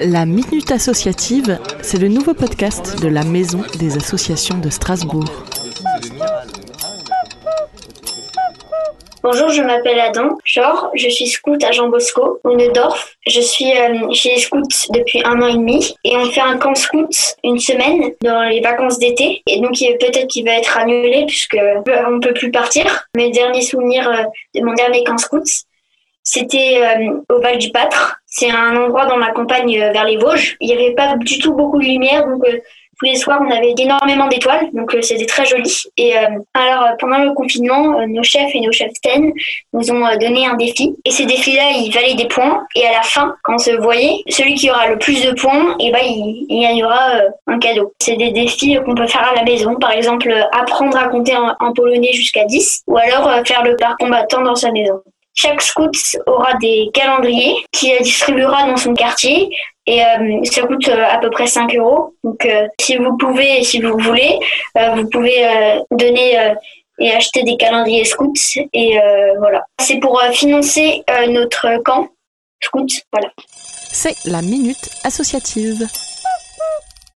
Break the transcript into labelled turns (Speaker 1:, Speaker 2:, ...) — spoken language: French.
Speaker 1: La Minute Associative, c'est le nouveau podcast de la Maison des Associations de Strasbourg.
Speaker 2: Bonjour, je m'appelle Adam. Genre, je suis scout à Jean Bosco, au Neudorf. Je suis euh, chez les scouts depuis un an et demi et on fait un camp scout une semaine dans les vacances d'été. Et donc peut-être qu'il va être annulé puisque euh, on peut plus partir. Mes derniers souvenirs euh, de mon dernier camp scout, c'était au Val du Pâtre. C'est un endroit dans la campagne vers les Vosges. Il n'y avait pas du tout beaucoup de lumière, donc tous les soirs, on avait énormément d'étoiles, donc euh, c'était très joli. Et euh, alors, euh, pendant le confinement, nos chefs et nos chefs TEN nous ont donné un défi. Et ces défis-là, ils valaient des points. Et à la fin, quand on se voyait, celui qui aura le plus de points, et eh ben, il, il gagnera un cadeau. C'est des défis qu'on peut faire à la maison. Par exemple, apprendre à compter en, en polonais jusqu'à 10, ou alors faire le parc combattant dans sa maison. Chaque scout aura des calendriers qu'il distribuera dans son quartier et euh, ça coûte euh, à peu près 5 euros. Donc euh, si vous pouvez, si vous voulez, vous pouvez donner et acheter des calendriers scouts et voilà. C'est pour financer notre camp scout, voilà.
Speaker 1: C'est la minute associative.